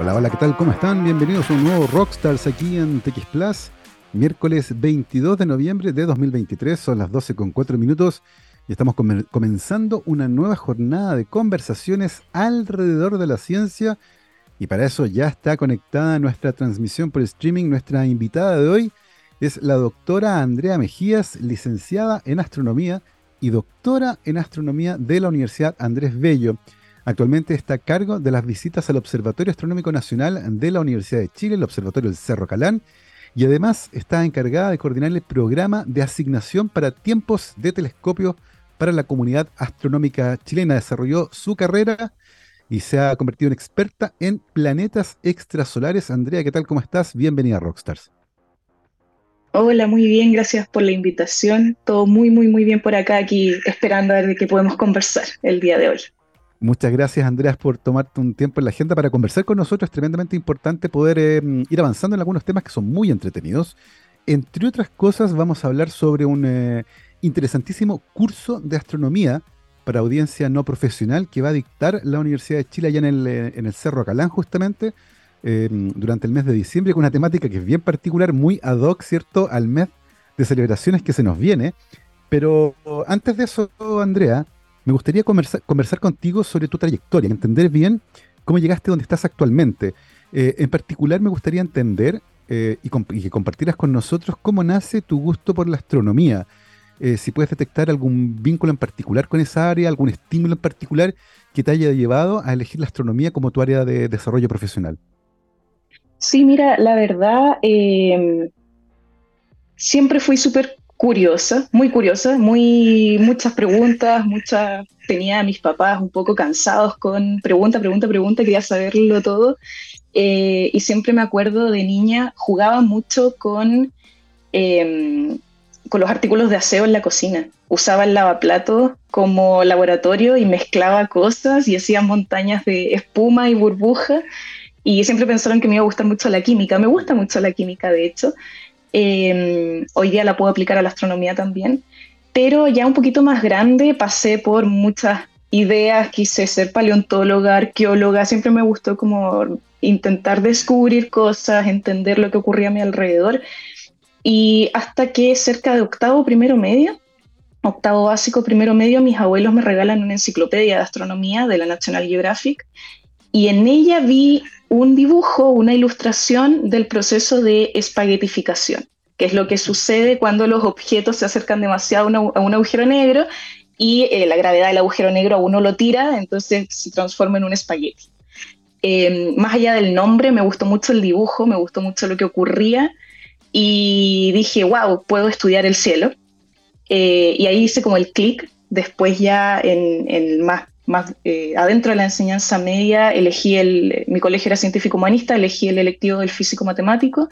Hola, hola, ¿qué tal? ¿Cómo están? Bienvenidos a un nuevo Rockstars aquí en TX Plus. Miércoles 22 de noviembre de 2023, son las 12 con 4 minutos y estamos comenzando una nueva jornada de conversaciones alrededor de la ciencia. Y para eso ya está conectada nuestra transmisión por streaming. Nuestra invitada de hoy es la doctora Andrea Mejías, licenciada en astronomía y doctora en astronomía de la Universidad Andrés Bello. Actualmente está a cargo de las visitas al Observatorio Astronómico Nacional de la Universidad de Chile, el Observatorio del Cerro Calán, y además está encargada de coordinar el programa de asignación para tiempos de telescopio para la comunidad astronómica chilena. Desarrolló su carrera y se ha convertido en experta en planetas extrasolares. Andrea, ¿qué tal? ¿Cómo estás? Bienvenida a Rockstars. Hola, muy bien, gracias por la invitación. Todo muy, muy, muy bien por acá, aquí esperando a ver de qué podemos conversar el día de hoy. Muchas gracias, Andreas, por tomarte un tiempo en la agenda para conversar con nosotros. Es tremendamente importante poder eh, ir avanzando en algunos temas que son muy entretenidos. Entre otras cosas, vamos a hablar sobre un eh, interesantísimo curso de astronomía para audiencia no profesional que va a dictar la Universidad de Chile allá en el, eh, Cerro Calán, justamente, durante el mes de diciembre, con una temática que es bien particular, muy ad hoc, ¿cierto?, al mes de celebraciones que se nos viene. Pero antes de eso, Andrea, me gustaría conversar, contigo sobre tu trayectoria, entender bien cómo llegaste donde estás actualmente. Eh, en particular, me gustaría entender eh, y, que compartieras con nosotros cómo nace tu gusto por la astronomía. Eh, si puedes detectar algún vínculo en particular con esa área, algún estímulo en particular que te haya llevado a elegir la astronomía como tu área de desarrollo profesional. Sí, mira, la verdad, siempre fui súper curiosa, muy curiosa, muy, muchas preguntas, muchas, tenía a mis papás un poco cansados con pregunta, pregunta, pregunta, quería saberlo todo. Eh, y siempre me acuerdo de niña, jugaba mucho con, em, con los artículos de aseo en la cocina. Usaba el lavaplato como laboratorio y mezclaba cosas y hacía montañas de espuma y burbuja. Y siempre pensaron que me iba a gustar mucho la química. Me gusta mucho la química, de hecho. Em, hoy día la puedo aplicar a la astronomía también, pero ya un poquito más grande pasé por muchas ideas, quise ser paleontóloga, arqueóloga, siempre me gustó como intentar descubrir cosas, entender lo que ocurría a mi alrededor. Y hasta que cerca de octavo, primero medio, octavo básico, primero medio, mis abuelos me regalan una enciclopedia de astronomía de la National Geographic y en ella vi un dibujo, una ilustración del proceso de espaguetificación, que es lo que sucede cuando los objetos se acercan demasiado a, un agujero negro y eh, la gravedad del agujero negro a uno lo tira, entonces se transforma en un espagueti. Em, más allá del nombre, me gustó mucho el dibujo, me gustó mucho lo que ocurría y dije, wow, puedo estudiar el cielo. Eh, y ahí hice como el clic. Después ya en, en más eh, adentro de la enseñanza media, elegí el, mi colegio era científico humanista, elegí el electivo del físico matemático,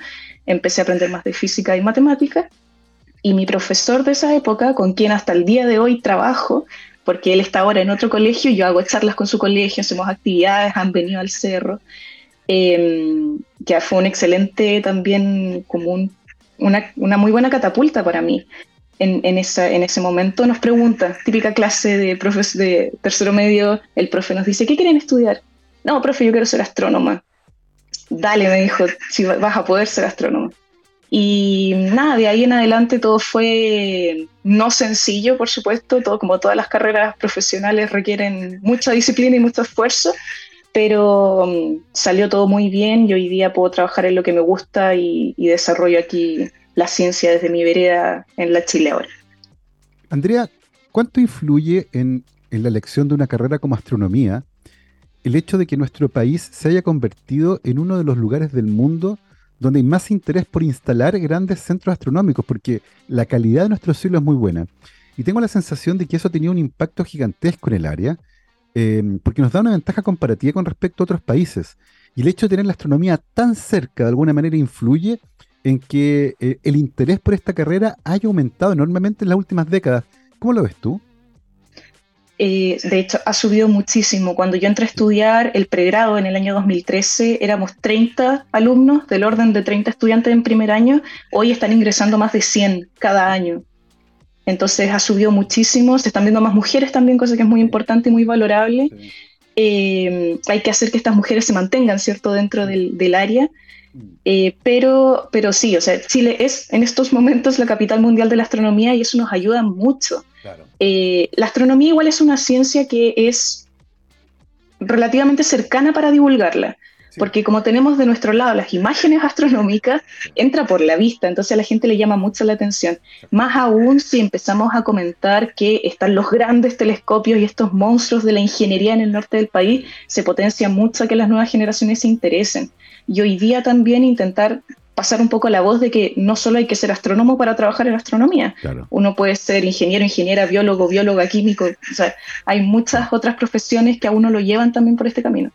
empecé a aprender más de física y matemática, y mi profesor de esa época, con quien hasta el día de hoy trabajo, porque él está ahora en otro colegio, yo hago charlas con su colegio, hacemos actividades, han venido al cerro, eh, fue un excelente también, como una, una muy buena catapulta para mí en, en, esa, en ese momento nos pregunta, típica clase de, profes, de tercero medio, el profe nos dice, ¿qué quieren estudiar? No, profe, yo quiero ser astrónoma. Dale, me dijo, si vas a poder ser astrónoma. Y nada, de ahí en adelante todo fue no sencillo, por supuesto, todo como todas las carreras profesionales requieren mucha disciplina y mucho esfuerzo, pero um, salió todo muy bien y hoy día puedo trabajar en lo que me gusta y, y desarrollo aquí la ciencia desde mi vereda en la Chile ahora. Andrea, ¿cuánto influye en, la elección de una carrera como astronomía el hecho de que nuestro país se haya convertido en uno de los lugares del mundo donde hay más interés por instalar grandes centros astronómicos, porque la calidad de nuestro cielo es muy buena. Y tengo la sensación de que eso tenido un impacto gigantesco en el área, eh, porque nos da una ventaja comparativa con respecto a otros países. Y el hecho de tener la astronomía tan cerca de alguna manera influye en que eh, el interés por esta carrera haya aumentado enormemente en las últimas décadas. ¿Cómo lo ves tú? Eh, de hecho, ha subido muchísimo. Cuando yo entré a estudiar el pregrado en el año 2013, éramos 30 alumnos, del orden de 30 estudiantes en primer año. Hoy están ingresando más de 100 cada año. Entonces ha subido muchísimo. Se están viendo más mujeres también, cosa que es muy importante y muy valorable. Eh, hay que hacer que estas mujeres se mantengan, ¿cierto?, dentro del, área. Eh, pero, pero sí, o sea, Chile es en estos momentos la capital mundial de la astronomía y eso nos ayuda mucho. Eh, la astronomía igual es una ciencia que es relativamente cercana para divulgarla porque como tenemos de nuestro lado las imágenes astronómicas, entra por la vista, entonces a la gente le llama mucho la atención. Más aún si empezamos a comentar que están los grandes telescopios y estos monstruos de la ingeniería en el norte del país, se potencia mucho a que las nuevas generaciones se interesen. Y hoy día también intentar pasar un poco la voz de que no solo hay que ser astrónomo para trabajar en astronomía. Uno puede ser ingeniero, ingeniera, biólogo, bióloga, químico. O sea, hay muchas otras profesiones que a uno lo llevan también por este camino.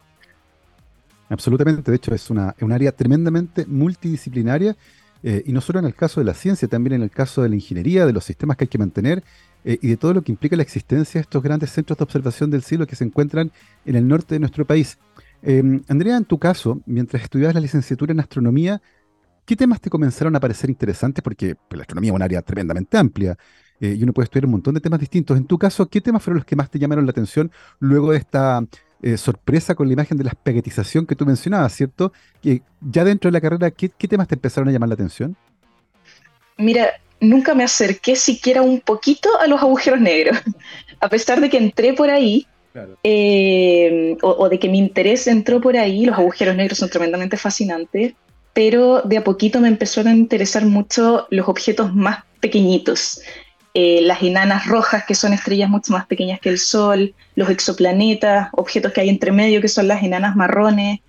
Absolutamente, de hecho es una, un área tremendamente multidisciplinaria eh, y no solo en el caso de la ciencia, también en el caso de la ingeniería, de los sistemas que hay que mantener eh, y de todo lo que implica la existencia de estos grandes centros de observación del cielo que se encuentran en el norte de nuestro país. Em, Andrea, en tu caso, mientras estudiabas la licenciatura en astronomía, ¿qué temas te comenzaron a parecer interesantes? Porque pues, la astronomía es un área tremendamente amplia eh, y uno puede estudiar un montón de temas distintos. En tu caso, ¿qué temas fueron los que más te llamaron la atención luego de esta eh, sorpresa con la imagen de la espaguetización que tú mencionabas, ¿cierto? Que ya dentro de la carrera, ¿qué, temas te empezaron a llamar la atención? Mira, nunca me acerqué siquiera un poquito a los agujeros negros. a pesar de que entré por ahí, eh, o, de que mi interés entró por ahí, los agujeros negros son tremendamente fascinantes, pero de a poquito me empezaron a interesar mucho los objetos más pequeñitos. Eh, las enanas rojas, que son estrellas mucho más pequeñas que el Sol, los exoplanetas, objetos que hay entre medio, que son las enanas marrones.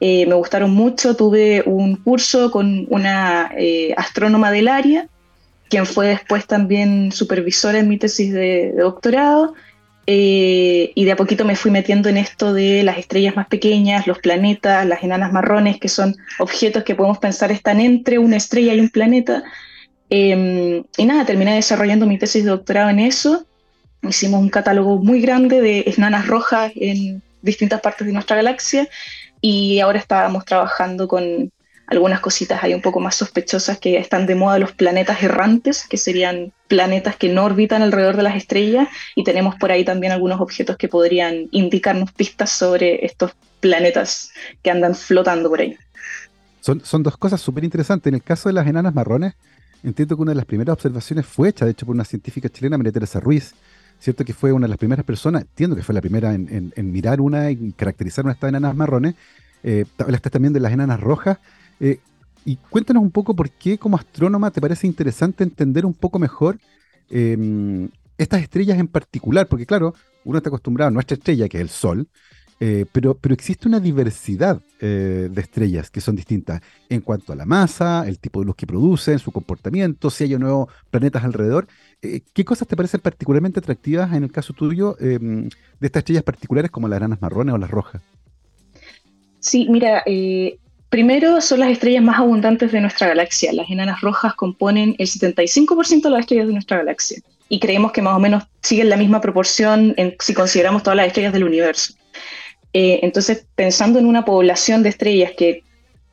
Eh, me gustaron mucho, tuve un curso con una eh, astrónoma del área, quien fue después también supervisora en mi tesis de, doctorado, y de a poquito me fui metiendo en esto de las estrellas más pequeñas, los planetas, las enanas marrones, que son objetos que podemos pensar están entre una estrella y un planeta, Em, y nada, terminé desarrollando mi tesis de doctorado en eso. Hicimos un catálogo muy grande de enanas rojas en distintas partes de nuestra galaxia y ahora estábamos trabajando con algunas cositas ahí un poco más sospechosas que están de moda los planetas errantes, que serían planetas que no orbitan alrededor de las estrellas y tenemos por ahí también algunos objetos que podrían indicarnos pistas sobre estos planetas que andan flotando por ahí. Son, son dos cosas súper interesantes. En el caso de las enanas marrones, entiendo que una de las primeras observaciones fue hecha, de hecho, por una científica chilena, María Teresa Ruiz, ¿cierto? Que fue una de las primeras personas, entiendo que fue la primera en, mirar una y caracterizar una de estas enanas marrones. Eh, hablaste también de las enanas rojas. Eh, y cuéntanos un poco por qué como astrónoma te parece interesante entender un poco mejor em, estas estrellas en particular, porque claro, uno está acostumbrado a nuestra estrella, que es el Sol, eh, pero, pero existe una diversidad eh, de estrellas que son distintas en cuanto a la masa, el tipo de luz que producen, su comportamiento, si hay nuevos planetas alrededor. Eh, ¿Qué cosas te parecen particularmente atractivas en el caso tuyo em, de estas estrellas particulares como las granas marrones o las rojas? Sí, mira, primero son las estrellas más abundantes de nuestra galaxia. Las enanas rojas componen el 75% de las estrellas de nuestra galaxia y creemos que más o menos siguen la misma proporción si consideramos todas las estrellas del universo. Eh, entonces, pensando en una población de estrellas que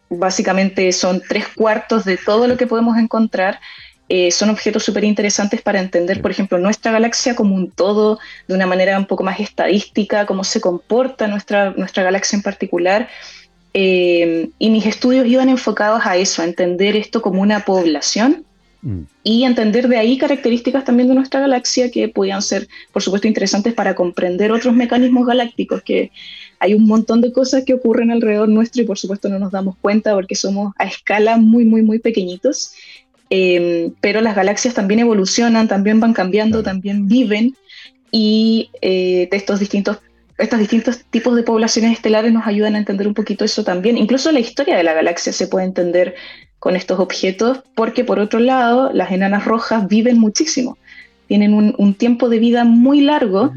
básicamente son tres cuartos de todo lo que podemos encontrar, eh, son objetos súper interesantes para entender, por ejemplo, nuestra galaxia como un todo, de una manera un poco más estadística, cómo se comporta nuestra, nuestra galaxia en particular. Eh, y mis estudios iban enfocados a eso, a entender esto como una población mm. y entender de ahí características también de nuestra galaxia que podían ser, por supuesto, interesantes para comprender otros mecanismos galácticos que hay un montón de cosas que ocurren alrededor nuestro y por supuesto no nos damos cuenta porque somos a escala muy, muy, muy pequeñitos. Em, pero las galaxias también evolucionan, también van cambiando, también viven y eh, de estos distintos, estos distintos tipos de poblaciones estelares nos ayudan a entender un poquito eso también. Incluso la historia de la galaxia se puede entender con estos objetos porque por otro lado las enanas rojas viven muchísimo, tienen un, tiempo de vida muy largo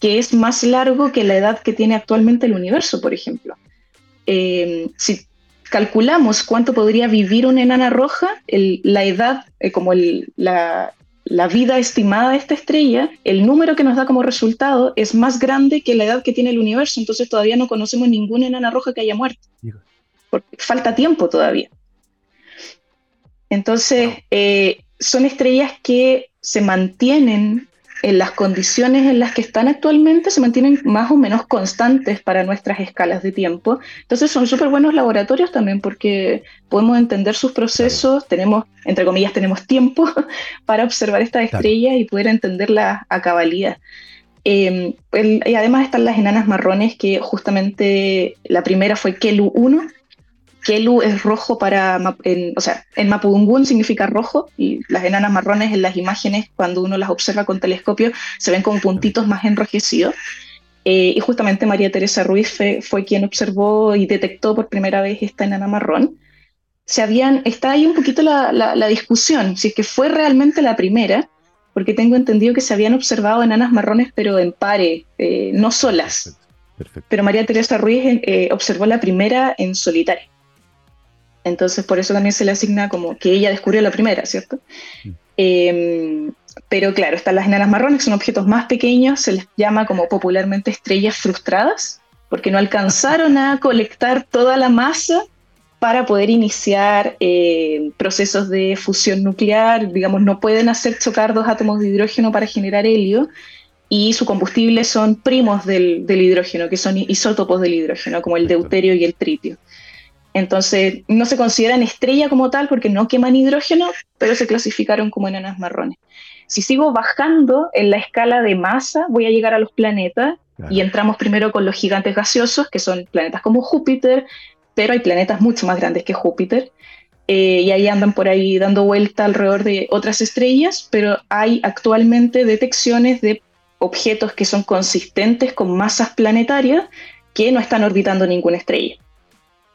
que es más largo que la edad que tiene actualmente el universo, por ejemplo. Eh, si calculamos cuánto podría vivir una enana roja, la edad, eh, como la, vida estimada de esta estrella, el número que nos da como resultado es más grande que la edad que tiene el universo, entonces todavía no conocemos ninguna enana roja que haya muerto. Porque falta tiempo todavía. Entonces, eh, son estrellas que se mantienen en las condiciones en las que están actualmente se mantienen más o menos constantes para nuestras escalas de tiempo. Entonces son súper buenos laboratorios también porque podemos entender sus procesos, tenemos, entre comillas, tenemos tiempo para observar estas estrellas y poder entenderlas a cabalidad. Em, y además están las enanas marrones, que justamente la primera fue Kelu 1, Kelu es rojo para, o sea, en Mapudungun significa rojo y las enanas marrones en las imágenes, cuando uno las observa con telescopio, se ven con puntitos más enrojecidos. Eh, y justamente María Teresa Ruiz fue, quien observó y detectó por primera vez esta enana marrón. Se habían, está ahí un poquito la, discusión, si es que fue realmente la primera, porque tengo entendido que se habían observado enanas marrones, pero en pare, eh, no solas. Pero María Teresa Ruiz eh, observó la primera en solitario. Entonces, por eso también se le asigna como que ella descubrió la primera, ¿cierto? Mm. Em, pero claro, están las enanas marrones, que son objetos más pequeños, se les llama como popularmente estrellas frustradas, porque no alcanzaron a colectar toda la masa para poder iniciar eh, procesos de fusión nuclear, digamos, no pueden hacer chocar dos átomos de hidrógeno para generar helio, y su combustible son primos del, del hidrógeno, que son isótopos del hidrógeno, como el deuterio y el tritio. Entonces, no se consideran estrella como tal porque no queman hidrógeno, pero se clasificaron como enanas marrones. Si sigo bajando en la escala de masa, voy a llegar a los planetas y entramos primero con los gigantes gaseosos, que son planetas como Júpiter, pero hay planetas mucho más grandes que Júpiter. Eh, y ahí andan por ahí dando vuelta alrededor de otras estrellas, pero hay actualmente detecciones de objetos que son consistentes con masas planetarias que no están orbitando ninguna estrella.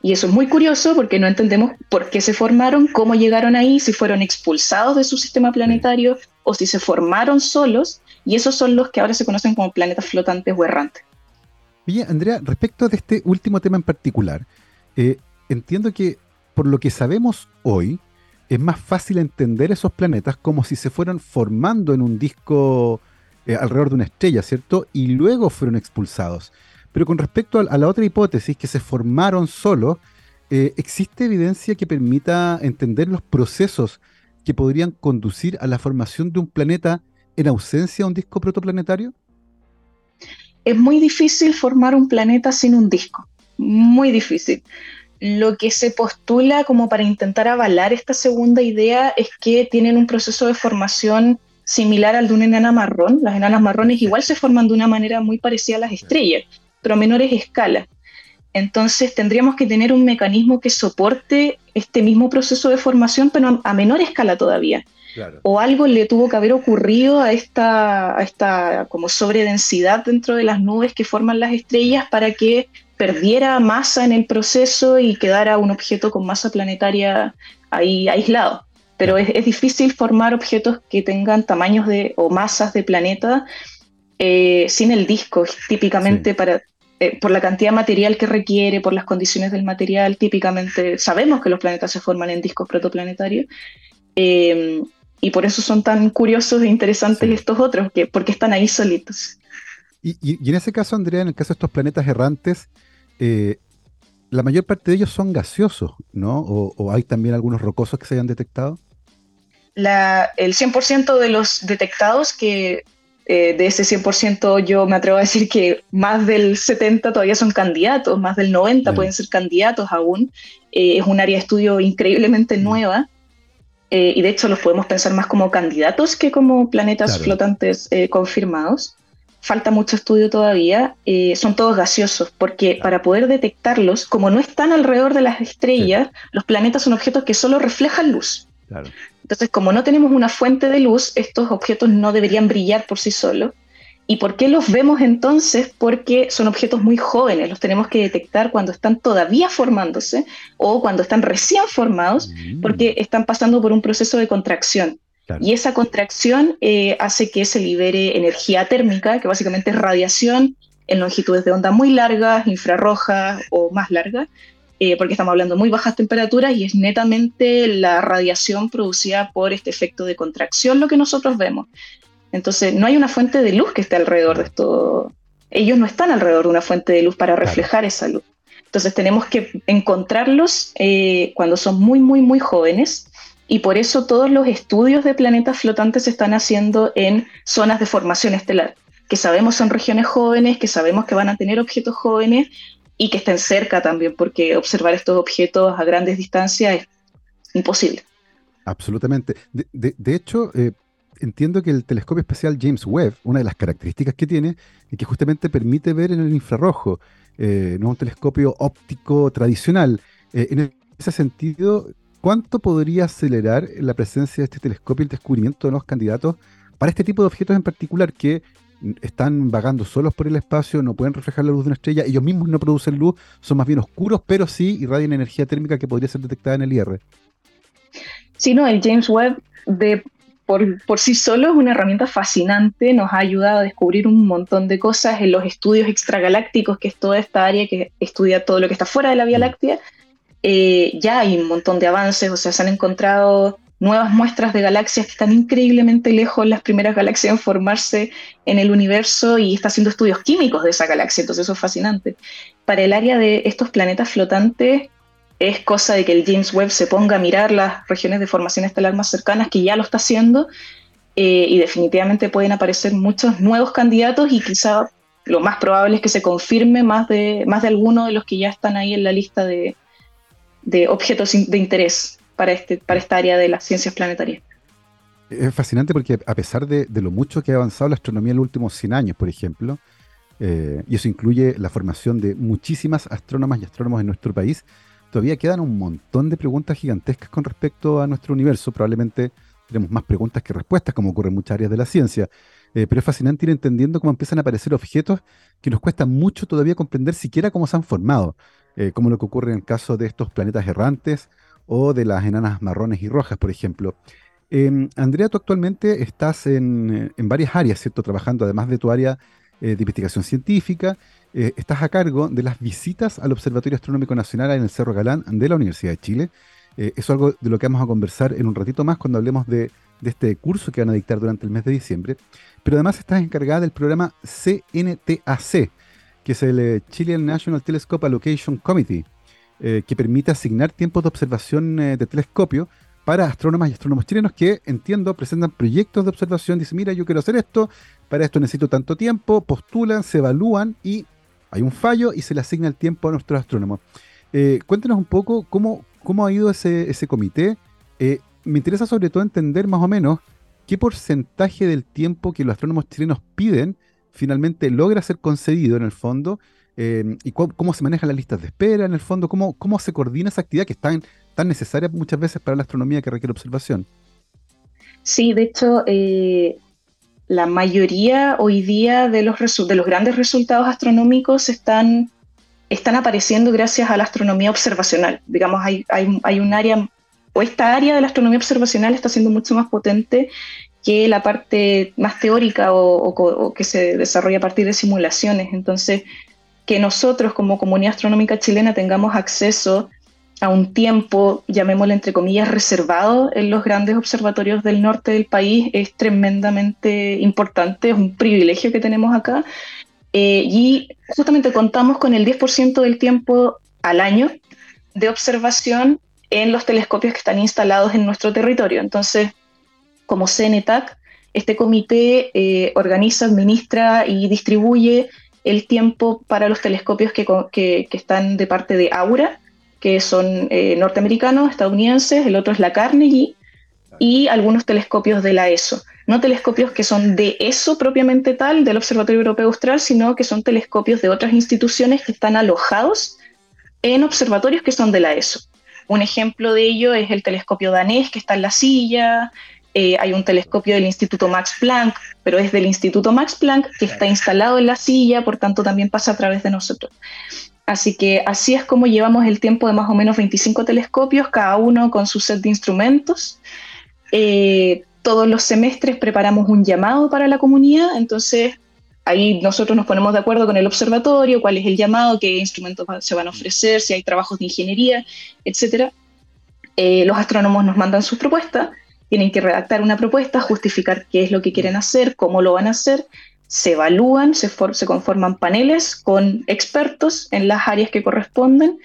Y eso es muy curioso porque no entendemos por qué se formaron, cómo llegaron ahí, si fueron expulsados de su sistema planetario o si se formaron solos. Y esos son los que ahora se conocen como planetas flotantes o errantes. Oye, Andrea, respecto de este último tema en particular, eh, entiendo que por lo que sabemos hoy, es más fácil entender esos planetas como si se fueran formando en un disco eh, alrededor de una estrella, ¿cierto? Y luego fueron expulsados. Pero con respecto a, la otra hipótesis, que se formaron solos, eh, ¿existe evidencia que permita entender los procesos que podrían conducir a la formación de un planeta en ausencia de un disco protoplanetario? Es muy difícil formar un planeta sin un disco, muy difícil. Lo que se postula como para intentar avalar esta segunda idea es que tienen un proceso de formación similar al de una enana marrón. Las enanas marrones igual se forman de una manera muy parecida a las estrellas pero a menores escalas. Entonces tendríamos que tener un mecanismo que soporte este mismo proceso de formación, pero a menor escala todavía. O algo le tuvo que haber ocurrido a esta, a esta como sobredensidad dentro de las nubes que forman las estrellas para que perdiera masa en el proceso y quedara un objeto con masa planetaria ahí aislado. Pero es, difícil formar objetos que tengan tamaños de, o masas de planeta eh, sin el disco, típicamente para eh, por la cantidad de material que requiere, por las condiciones del material, típicamente sabemos que los planetas se forman en discos protoplanetarios. Eh, y por eso son tan curiosos e interesantes estos otros, que, porque están ahí solitos. Y, en ese caso, Andrea, en el caso de estos planetas errantes, eh, la mayor parte de ellos son gaseosos, ¿no? ¿O, hay también algunos rocosos que se hayan detectado? el 100% de los detectados que eh, de ese 100% yo me atrevo a decir que más del 70 todavía son candidatos, más del 90 pueden ser candidatos aún. Eh, es un área de estudio increíblemente nueva eh, y de hecho los podemos pensar más como candidatos que como planetas flotantes confirmados. Falta mucho estudio todavía, son todos gaseosos, porque para poder detectarlos, como no están alrededor de las estrellas, los planetas son objetos que solo reflejan luz. Claro. Entonces, como no tenemos una fuente de luz, estos objetos no deberían brillar por sí solos. ¿Y por qué los vemos entonces? Porque son objetos muy jóvenes, los tenemos que detectar cuando están todavía formándose o cuando están recién formados, mm. porque están pasando por un proceso de contracción. Y esa contracción eh, hace que se libere energía térmica, que básicamente es radiación en longitudes de onda muy largas, infrarrojas o más largas, eh, porque estamos hablando de muy bajas temperaturas y es netamente la radiación producida por este efecto de contracción lo que nosotros vemos. Entonces, no hay una fuente de luz que esté alrededor de esto. Ellos no están alrededor de una fuente de luz para reflejar esa luz. Entonces, tenemos que encontrarlos eh, cuando son muy, muy, muy jóvenes. y por eso todos los estudios de planetas flotantes se están haciendo en zonas de formación estelar, que sabemos son regiones jóvenes, que sabemos que van a tener objetos jóvenes y que estén cerca también, porque observar estos objetos a grandes distancias es imposible. Absolutamente. De, hecho, eh, entiendo que el telescopio espacial James Webb, una de las características que tiene, es que justamente permite ver en el infrarrojo, eh, no un telescopio óptico tradicional. Eh, en ese sentido, ¿cuánto podría acelerar la presencia de este telescopio el descubrimiento de los candidatos para este tipo de objetos en particular que están vagando solos por el espacio, no pueden reflejar la luz de una estrella, ellos mismos no producen luz, son más bien oscuros, pero sí irradian energía térmica que podría ser detectada en el IR. Sí, no, el James Webb de, por, por, sí solo es una herramienta fascinante, nos ha ayudado a descubrir un montón de cosas en los estudios extragalácticos, que es toda esta área que estudia todo lo que está fuera de la Vía mm. Láctea. Eh, ya hay un montón de avances, o sea, se han encontrado nuevas muestras de galaxias que están increíblemente lejos, las primeras galaxias en formarse en el universo y está haciendo estudios químicos de esa galaxia, entonces eso es fascinante. Para el área de estos planetas flotantes, es cosa de que el James Webb se ponga a mirar las regiones de formación estelar más cercanas, que ya lo está haciendo, eh, y definitivamente pueden aparecer muchos nuevos candidatos y quizá lo más probable es que se confirme más de, más de alguno de los que ya están ahí en la lista de, de objetos de interés para, este, para esta área de las ciencias planetarias. Es fascinante porque a pesar de, lo mucho que ha avanzado la astronomía en los últimos 100 años, por ejemplo, eh, y eso incluye la formación de muchísimas astrónomas y astrónomos en nuestro país, todavía quedan un montón de preguntas gigantescas con respecto a nuestro universo. Probablemente tenemos más preguntas que respuestas, como ocurre en muchas áreas de la ciencia. Eh, pero es fascinante ir entendiendo cómo empiezan a aparecer objetos que nos cuesta mucho todavía comprender siquiera cómo se han formado, eh, como lo que ocurre en el caso de estos planetas errantes o de las enanas marrones y rojas, por ejemplo. Em, Andrea, tú actualmente estás en, varias áreas, ¿cierto? Trabajando además de tu área eh, de investigación científica, eh, estás a cargo de las visitas al Observatorio Astronómico Nacional en el Cerro Galán de la Universidad de Chile. Eh, eso es algo de lo que vamos a conversar en un ratito más cuando hablemos de, de este curso que van a dictar durante el mes de diciembre. Pero además estás encargada del programa CNTAC, que es el Chilean National Telescope Allocation Committee, eh, que permite asignar tiempos de observación eh, de telescopio para astrónomas y astrónomos chilenos que, entiendo, presentan proyectos de observación, dicen, mira, yo quiero hacer esto, para esto necesito tanto tiempo, postulan, se evalúan y hay un fallo y se le asigna el tiempo a nuestros astrónomos. Eh, cuéntenos un poco cómo, cómo ha ido ese, ese comité. me interesa sobre todo entender más o menos qué porcentaje del tiempo que los astrónomos chilenos piden finalmente logra ser concedido en el fondo Em, y cómo, se manejan las listas de espera en el fondo, cómo, cómo se coordina esa actividad que es tan, necesaria muchas veces para la astronomía que requiere observación. Sí, de hecho, eh, la mayoría hoy día de los, de los grandes resultados astronómicos están, apareciendo gracias a la astronomía observacional. Digamos, hay, hay, un área, o esta área de la astronomía observacional está siendo mucho más potente que la parte más teórica o, que se desarrolla a partir de simulaciones. Entonces, que nosotros como comunidad astronómica chilena tengamos acceso a un tiempo, llamémosle entre comillas, reservado en los grandes observatorios del norte del país es tremendamente importante, es un privilegio que tenemos acá. Eh, y justamente contamos con el 10% del tiempo al año de observación en los telescopios que están instalados en nuestro territorio. Entonces, como CNTAC, este comité eh, organiza, administra y distribuye el tiempo para los telescopios que, están de parte de Aura, que son eh, norteamericanos, estadounidenses, el otro es la Carnegie, y algunos telescopios de la ESO. No telescopios que son de ESO propiamente tal, del Observatorio Europeo Austral, sino que son telescopios de otras instituciones que están alojados en observatorios que son de la ESO. Un ejemplo de ello es el telescopio danés que está en la silla, eh, hay un telescopio del Instituto Max Planck, pero es del Instituto Max Planck que está instalado en la silla, por tanto también pasa a través de nosotros. Así que así es como llevamos el tiempo de más o menos 25 telescopios, cada uno con su set de instrumentos. Eh, todos los semestres preparamos un llamado para la comunidad, entonces ahí nosotros nos ponemos de acuerdo con el observatorio, cuál es el llamado, qué instrumentos se van a ofrecer, si hay trabajos de ingeniería, etc. Eh, los astrónomos nos mandan sus propuestas tienen que redactar una propuesta, justificar qué es lo que quieren hacer, cómo lo van a hacer, se evalúan, se, se conforman paneles con expertos en las áreas que corresponden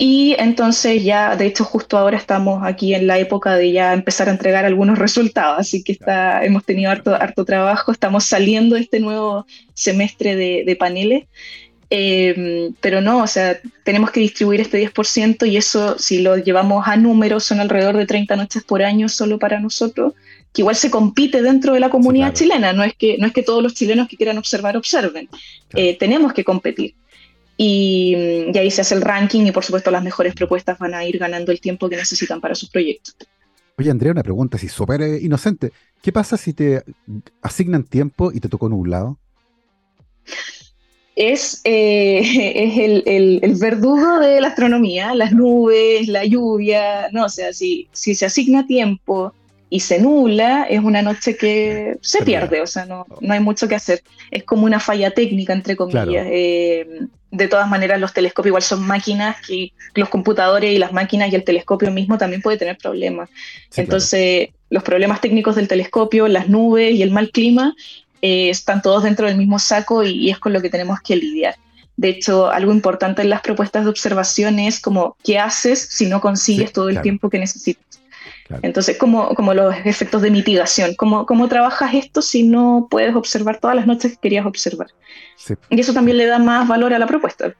Y entonces ya, de hecho, justo ahora estamos aquí en la época de ya empezar a entregar algunos resultados, así que está, hemos tenido harto, harto trabajo, estamos saliendo de este nuevo semestre de, de paneles, eh, pero no, o sea, tenemos que distribuir este 10% y eso, si lo llevamos a números, son alrededor de 30 noches por año solo para nosotros, que igual se compite dentro de la comunidad chilena, no es, que, no es que todos los chilenos que quieran observar observen, eh, tenemos que competir. Y, ahí se hace el ranking y por supuesto las mejores propuestas van a ir ganando el tiempo que necesitan para sus proyectos. Oye, Andrea, una pregunta así súper eh, inocente. ¿Qué pasa si te asignan tiempo y te tocó nublado? Es, eh, es el, el, verdugo de la astronomía, las nubes, la lluvia, no, o sea, si, si se asigna tiempo y se nula, es una noche que se pierde, o sea, no, no hay mucho que hacer. Es como una falla técnica, entre comillas. Eh, de todas maneras, los telescopios igual son máquinas que los computadores y las máquinas y el telescopio mismo también puede tener problemas. Entonces, los problemas técnicos del telescopio, las nubes y el mal clima eh, están todos dentro del mismo saco y, es con lo que tenemos que lidiar. De hecho, algo importante en las propuestas de observación es como, ¿qué haces si no consigues todo el tiempo que necesitas? Entonces, como, como los efectos de mitigación, ¿cómo, ¿cómo trabajas esto si no puedes observar todas las noches que querías observar? Y eso también le da más valor a la propuesta.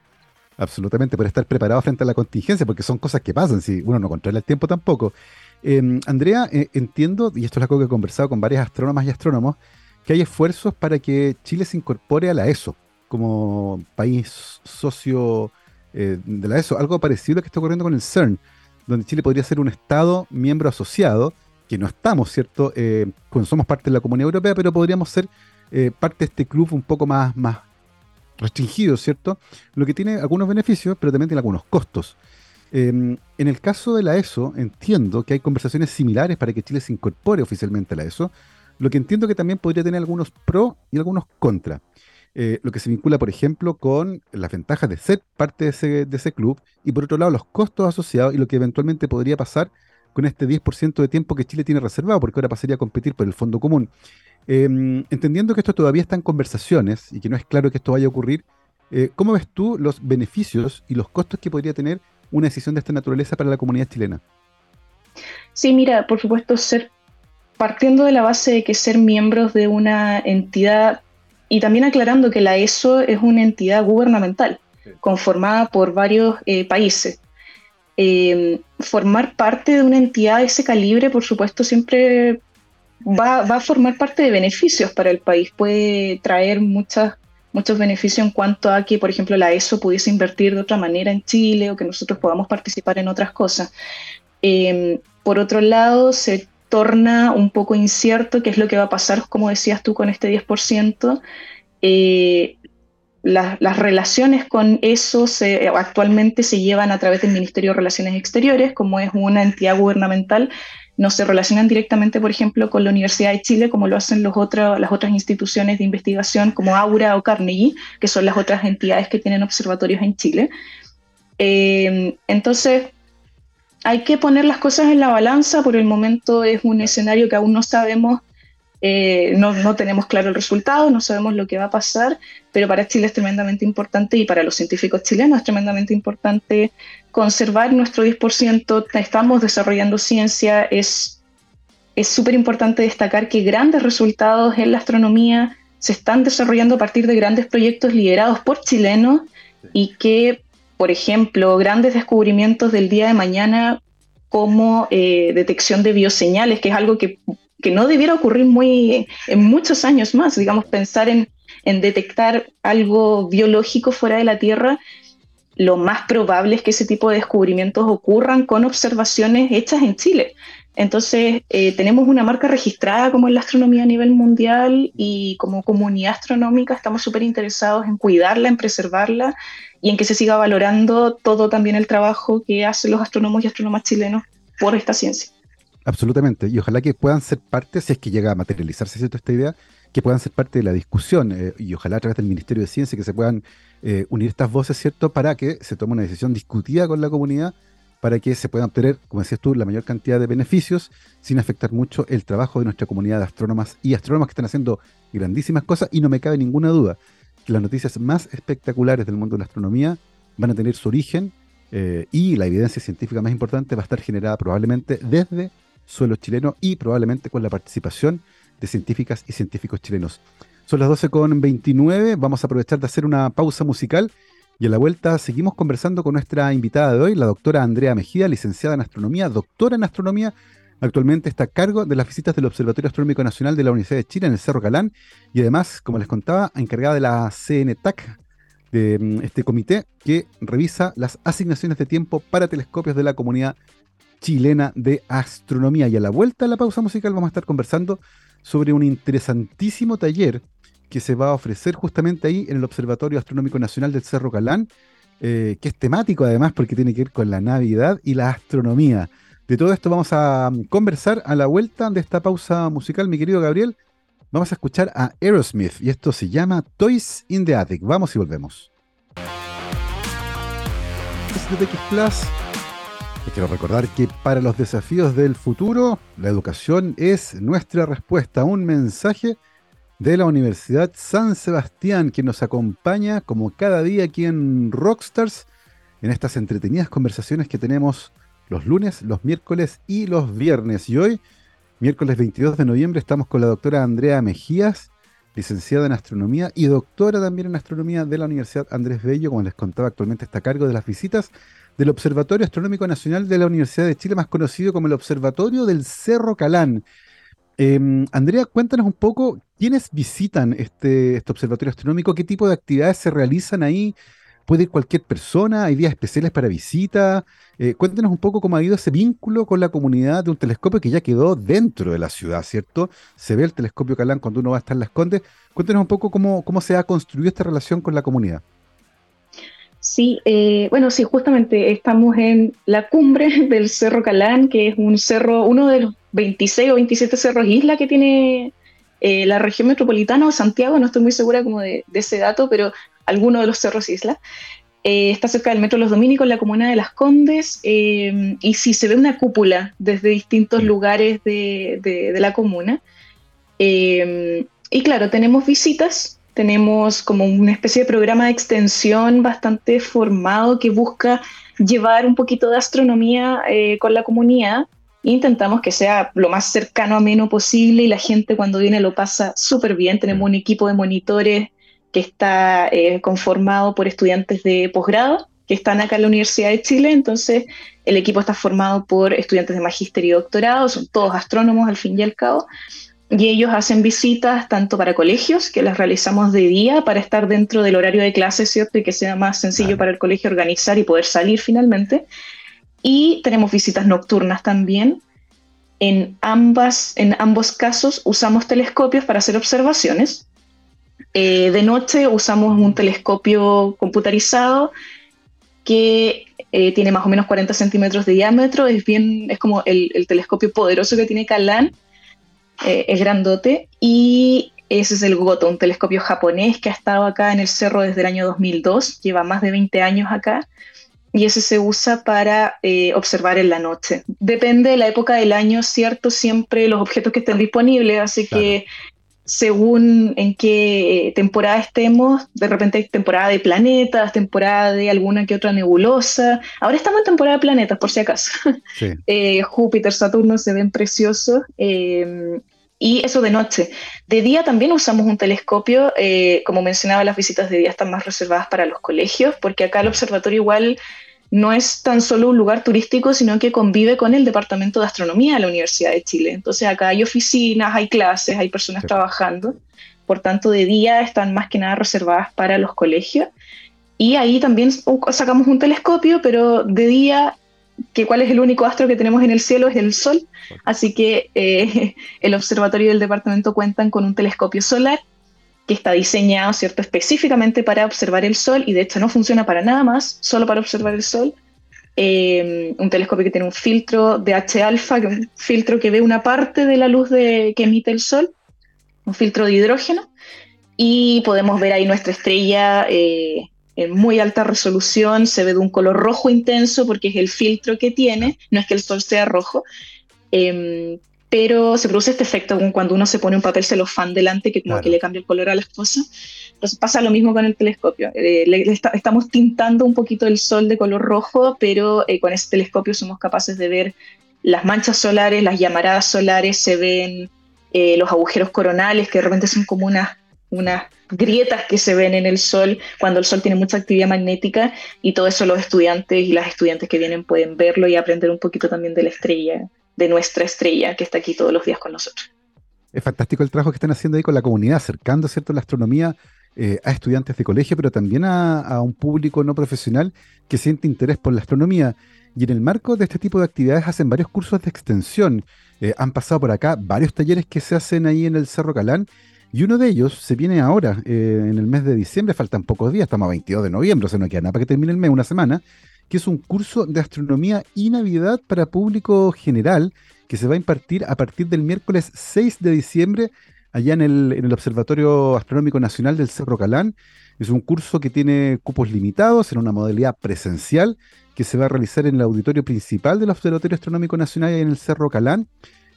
Absolutamente, por estar preparado frente a la contingencia, porque son cosas que pasan, si uno no controla el tiempo tampoco. Em, Andrea, eh, entiendo, y esto es algo que he conversado con varias astrónomas y astrónomos, que hay esfuerzos para que Chile se incorpore a la ESO como país socio eh, de la ESO, algo parecido a lo que está ocurriendo con el CERN donde Chile podría ser un Estado miembro asociado, que no estamos, ¿cierto? Eh, pues somos parte de la Comunidad Europea, pero podríamos ser eh, parte de este club un poco más, más restringido, ¿cierto? Lo que tiene algunos beneficios, pero también tiene algunos costos. Em, en el caso de la ESO, entiendo que hay conversaciones similares para que Chile se incorpore oficialmente a la ESO, lo que entiendo que también podría tener algunos pro y algunos contra. Eh, lo que se vincula, por ejemplo, con las ventajas de ser parte de ese, club y por otro lado los costos asociados y lo que eventualmente podría pasar con este 10% de tiempo que Chile tiene reservado, porque ahora pasaría a competir por el fondo común. Em, entendiendo que esto todavía está en conversaciones y que no es claro que esto vaya a ocurrir, eh, ¿cómo ves tú los beneficios y los costos que podría tener una decisión de esta naturaleza para la comunidad chilena? Sí, mira, por supuesto, ser partiendo de la base de que ser miembros de una entidad y también aclarando que la ESO es una entidad gubernamental conformada por varios eh, países. Eh, formar parte de una entidad de ese calibre, por supuesto, siempre va, a formar parte de beneficios para el país. Puede traer muchas, muchos beneficios en cuanto a que, por ejemplo, la ESO pudiese invertir de otra manera en Chile o que nosotros podamos participar en otras cosas. Eh, por otro lado, se torna un poco incierto qué es lo que va a pasar, como decías tú, con este 10%. Eh, las relaciones con eso actualmente se llevan a través del Ministerio de Relaciones Exteriores, como es una entidad gubernamental, no se relacionan directamente, por ejemplo, con la Universidad de Chile, como lo hacen los las otras instituciones de investigación, como Aura o Carnegie, que son las otras entidades que tienen observatorios en Chile. Eh, entonces, hay que poner las cosas en la balanza. Por el momento es un escenario que aún no sabemos, eh, no, no, tenemos claro el resultado, no sabemos lo que va a pasar, pero para Chile es tremendamente importante y para los científicos chilenos es tremendamente importante conservar nuestro 10%. Estamos desarrollando ciencia, es es súper importante destacar que grandes resultados en la astronomía se están desarrollando a partir de grandes proyectos liderados por chilenos y que por ejemplo, grandes descubrimientos del día de mañana como eh, detección de bioseñales, que es algo que, no debiera ocurrir muy, en muchos años más. Digamos, pensar en, en detectar algo biológico fuera de la Tierra, lo más probable es que ese tipo de descubrimientos ocurran con observaciones hechas en Chile. Entonces, eh, tenemos una marca registrada como en la astronomía a nivel mundial y como comunidad astronómica estamos súper interesados en cuidarla, en preservarla y en que se siga valorando todo también el trabajo que hacen los astrónomos y astrónomas chilenos por esta ciencia. Absolutamente, y ojalá que puedan ser parte, si es que llega a materializarse ¿cierto? esta idea, que puedan ser parte de la discusión eh, y ojalá a través del Ministerio de Ciencia que se puedan eh, unir estas voces, ¿cierto? Para que se tome una decisión discutida con la comunidad para que se puedan obtener, como decías tú, la mayor cantidad de beneficios sin afectar mucho el trabajo de nuestra comunidad de astrónomas y astrónomas que están haciendo grandísimas cosas y no me cabe ninguna duda que las noticias más espectaculares del mundo de la astronomía van a tener su origen eh, y la evidencia científica más importante va a estar generada probablemente desde suelo chileno y probablemente con la participación de científicas y científicos chilenos. Son las 12.29, vamos a aprovechar de hacer una pausa musical y a la vuelta seguimos conversando con nuestra invitada de hoy, la doctora Andrea Mejía, licenciada en astronomía, doctora en astronomía, actualmente está a cargo de las visitas del Observatorio Astronómico Nacional de la Universidad de Chile en el Cerro Calán y además, como les contaba, encargada de la CNTAC, de mm, este comité que revisa las asignaciones de tiempo para telescopios de la comunidad chilena de astronomía. Y a la vuelta de la pausa musical vamos a estar conversando sobre un interesantísimo taller que se va a ofrecer justamente ahí en el Observatorio Astronómico Nacional del Cerro Calán, eh, que es temático además porque tiene que ver con la Navidad y la astronomía. De todo esto vamos a mm, conversar a la vuelta de esta pausa musical, mi querido Gabriel. Vamos a escuchar a Aerosmith y esto se llama Toys in the Attic. Vamos y volvemos. Plus. quiero recordar que para los desafíos del futuro, la educación es nuestra respuesta. Un mensaje de la Universidad San Sebastián que nos acompaña como cada día aquí en Rockstars en estas entretenidas conversaciones que tenemos los lunes, los miércoles y los viernes. Y hoy Miércoles 22 de noviembre estamos con la doctora Andrea Mejías, licenciada en astronomía y doctora también en astronomía de la Universidad Andrés Bello, como les contaba actualmente está a cargo de las visitas del Observatorio Astronómico Nacional de la Universidad de Chile, más conocido como el Observatorio del Cerro Calán. Em, Andrea, cuéntanos un poco quiénes visitan este, este observatorio astronómico, qué tipo de actividades se realizan ahí, puede ir cualquier persona, hay días especiales para visita. Eh, cuéntenos un poco cómo ha ido ese vínculo con la comunidad de un telescopio que ya quedó dentro de la ciudad, ¿cierto? Se ve el telescopio Calán cuando uno va a estar en Las Condes. Cuéntenos un poco cómo, cómo se ha construido esta relación con la comunidad. Sí, eh, bueno, sí, justamente estamos en la cumbre del Cerro Calán, que es un cerro, uno de los 26 o 27 cerros isla que tiene eh, la región metropolitana o Santiago, no estoy muy segura como de, de, ese dato, pero alguno de los cerros isla. Eh, está cerca del Metro Los Dominicos, en la comuna de Las Condes, eh, y sí se ve una cúpula desde distintos lugares de, la comuna. Eh, y claro, tenemos visitas, tenemos como una especie de programa de extensión bastante formado que busca llevar un poquito de astronomía con la comunidad. Intentamos que sea lo más cercano a menos posible y la gente cuando viene lo pasa súper bien. Tenemos un equipo de monitores que está eh, conformado por estudiantes de posgrado que están acá en la Universidad de Chile, entonces el equipo está formado por estudiantes de magíster y doctorado, son todos astrónomos al fin y al cabo, y ellos hacen visitas tanto para colegios, que las realizamos de día para estar dentro del horario de clases, ¿cierto? Y que sea más sencillo para el colegio organizar y poder salir finalmente. Y tenemos visitas nocturnas también. En, ambas, en ambos casos usamos telescopios para hacer observaciones. Eh, de noche usamos un telescopio computarizado que eh, tiene más o menos 40 centímetros de diámetro, es, bien, es como el, telescopio poderoso que tiene Kalan, eh, es grandote, y ese es el Goto, un telescopio japonés que ha estado acá en el cerro desde el año 2002, lleva más de 20 años acá, y ese se usa para observar en la noche. Depende de la época del año, ¿cierto? Siempre los objetos que estén disponibles, así que según en qué temporada estemos, de repente hay temporada de planetas, temporada de alguna que otra nebulosa. Ahora estamos en temporada de planetas, por si acaso. Eh, Júpiter, Saturno se ven preciosos. Eh, y eso de noche. De día también usamos un telescopio, eh, como mencionaba, las visitas de día están más reservadas para los colegios, porque acá el observatorio igual no es tan solo un lugar turístico, sino que convive con el Departamento de Astronomía de la Universidad de Chile. Entonces acá hay oficinas, hay clases, hay personas trabajando. Por tanto, de día están más que nada reservadas para los colegios. Y ahí también sacamos un telescopio, pero de día, que cuál es el único astro que tenemos en el cielo es el Sol. Así que eh, el observatorio del departamento cuentan con un telescopio solar que está diseñado, ¿cierto?, específicamente para observar el Sol y de hecho no funciona para nada más, solo para observar el Sol. Eh, un telescopio que tiene un filtro de H-alfa, un filtro que ve una parte de la luz de, que emite el Sol, un filtro de hidrógeno, y podemos ver ahí nuestra estrella eh, en muy alta resolución, se ve de un color rojo intenso porque es el filtro que tiene, no es que el Sol sea rojo. Em, pero se produce este efecto cuando uno se pone un papel celofán delante que como que le cambia el color a las cosas. Entonces pasa lo mismo con el telescopio. Eh, estamos tintando un poquito el sol de color rojo, pero eh, con ese telescopio somos capaces de ver las manchas solares, las llamaradas solares, se ven eh, los agujeros coronales, que de repente son como unas, unas grietas que se ven en el sol cuando el sol tiene mucha actividad magnética y todo eso los estudiantes y las estudiantes que vienen pueden verlo y aprender un poquito también de la estrella de nuestra estrella que está aquí todos los días con nosotros. Es fantástico el trabajo que están haciendo ahí con la comunidad, acercando ¿cierto? la astronomía eh, a estudiantes de colegio, pero también a, un público no profesional que siente interés por la astronomía. Y en el marco de este tipo de actividades hacen varios cursos de extensión. Eh, han pasado por acá varios talleres que se hacen ahí en el Cerro Calán. Y uno de ellos se viene ahora, eh, en el mes de diciembre, faltan pocos días, estamos a 22 de noviembre, o sea, no queda nada para que termine el mes, una semana, que es un curso de astronomía y Navidad para público general que se va a impartir a partir del miércoles 6 de diciembre allá en el, Observatorio Astronómico Nacional del Cerro Calán. Es un curso que tiene cupos limitados en una modalidad presencial que se va a realizar en el auditorio principal del Observatorio Astronómico Nacional en el Cerro Calán.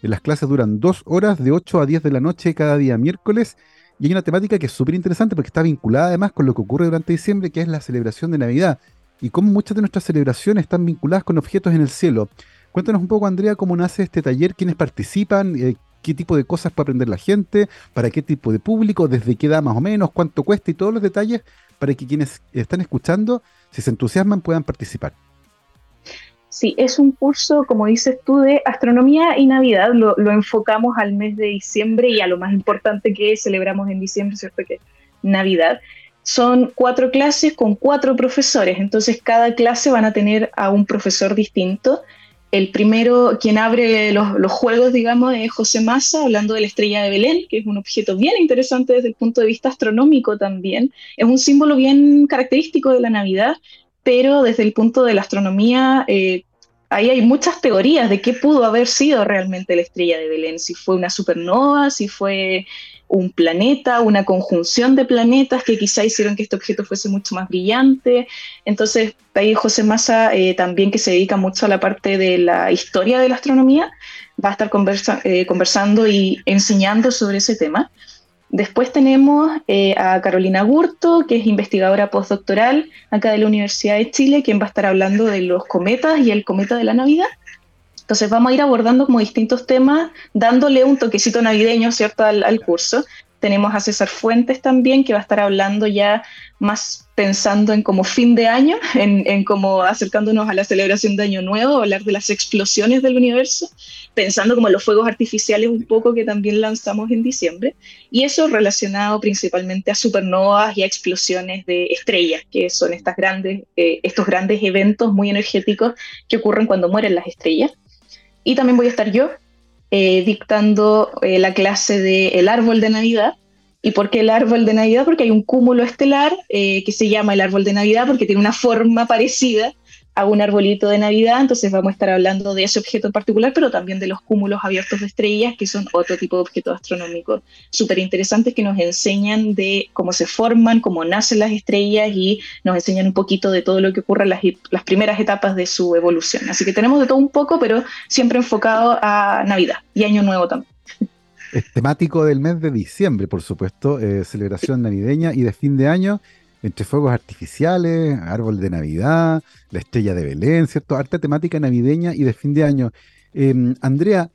Las clases duran dos horas de 8 a 10 de la noche cada día miércoles y hay una temática que es súper interesante porque está vinculada además con lo que ocurre durante diciembre, que es la celebración de Navidad y cómo muchas de nuestras celebraciones están vinculadas con objetos en el cielo. Cuéntanos un poco, Andrea, cómo nace este taller, quiénes participan, eh, qué tipo de cosas puede aprender la gente, para qué tipo de público, desde qué edad más o menos, cuánto cuesta y todos los detalles para que quienes están escuchando, si se entusiasman, puedan participar. Sí, es un curso, como dices tú, de astronomía y Navidad. Lo, lo, enfocamos al mes de diciembre y a lo más importante que celebramos en diciembre, ¿cierto? Que Navidad son cuatro clases con cuatro profesores, entonces cada clase van a tener a un profesor distinto. El primero, quien abre los, juegos, digamos, es José Massa, hablando de la estrella de Belén, que es un objeto bien interesante desde el punto de vista astronómico también. Es un símbolo bien característico de la Navidad, pero desde el punto de la astronomía, eh, ahí hay muchas teorías de qué pudo haber sido realmente la estrella de Belén, si fue una supernova, si fue un planeta, una conjunción de planetas que quizá hicieron que este objeto fuese mucho más brillante. Entonces, ahí José Massa, eh, también que se dedica mucho a la parte de la historia de la astronomía, va a estar eh, conversando y enseñando sobre ese tema. Después tenemos eh, a Carolina Gurto, que es investigadora postdoctoral acá de la Universidad de Chile, quien va a estar hablando de los cometas y el cometa de la Navidad. Entonces vamos a ir abordando como distintos temas, dándole un toquecito navideño, ¿cierto?, al, curso. Tenemos a César Fuentes también, que va a estar hablando ya más pensando en como fin de año, en, en como acercándonos a la celebración de Año Nuevo, hablar de las explosiones del universo, pensando como los fuegos artificiales un poco que también lanzamos en diciembre, y eso relacionado principalmente a supernovas y a explosiones de estrellas, que son estas grandes, eh, estos grandes eventos muy energéticos que ocurren cuando mueren las estrellas. Y también voy a estar yo eh, dictando eh, la clase de El árbol de Navidad. ¿Y por qué el árbol de Navidad? Porque hay un cúmulo estelar eh, que se llama el árbol de Navidad porque tiene una forma parecida a un arbolito de Navidad, entonces vamos a estar hablando de ese objeto en particular, pero también de los cúmulos abiertos de estrellas, que son otro tipo de objetos astronómicos súper interesantes que nos enseñan de cómo se forman, cómo nacen las estrellas y nos enseñan un poquito de todo lo que ocurre en las, las primeras etapas de su evolución. Así que tenemos de todo un poco, pero siempre enfocado a Navidad y Año Nuevo también. Es temático del mes de diciembre, por supuesto, eh, celebración navideña y de fin de año entre fuegos artificiales, árbol de Navidad, la estrella de Belén, ¿cierto? Harta temática navideña y de fin de año. Em, Andrea,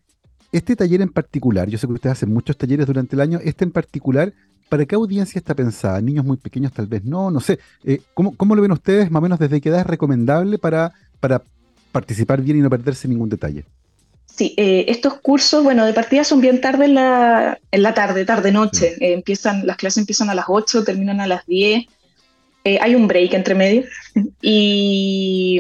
este taller en particular, yo sé que ustedes hacen muchos talleres durante el año, este en particular, ¿para qué audiencia está pensada? ¿Niños muy pequeños tal vez no? No sé. Eh, ¿cómo, lo ven ustedes, más o menos, desde qué edad es recomendable para, para participar bien y no perderse ningún detalle? Sí, eh, estos cursos, bueno, de partida son bien tarde en la, en la tarde, tarde-noche. Eh, empiezan, las clases empiezan a las 8, terminan a las 10. Eh, hay un break entre medio y